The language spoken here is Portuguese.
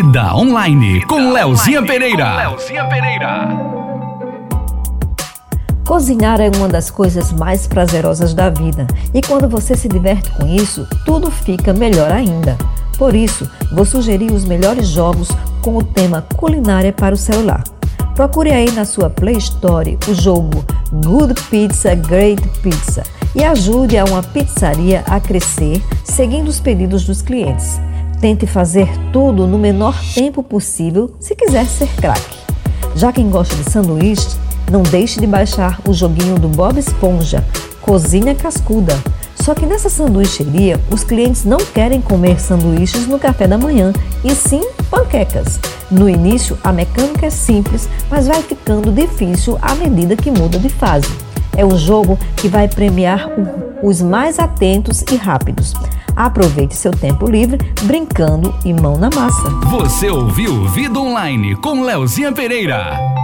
Vida Online com Leozinha Pereira. Pereira. Cozinhar é uma das coisas mais prazerosas da vida e quando você se diverte com isso, tudo fica melhor ainda. Por isso, vou sugerir os melhores jogos com o tema culinária para o celular. Procure aí na sua Play Store o jogo Good Pizza Great Pizza e ajude a uma pizzaria a crescer seguindo os pedidos dos clientes. Tente fazer tudo no menor tempo possível se quiser ser craque. Já quem gosta de sanduíche, não deixe de baixar o joguinho do Bob Esponja, Cozinha Cascuda. Só que nessa sanduicheria, os clientes não querem comer sanduíches no café da manhã, e sim panquecas. No início, a mecânica é simples, mas vai ficando difícil à medida que muda de fase. É um jogo que vai premiar os mais atentos e rápidos. Aproveite seu tempo livre brincando e mão na massa. Você ouviu Vida Online com Leozinha Pereira.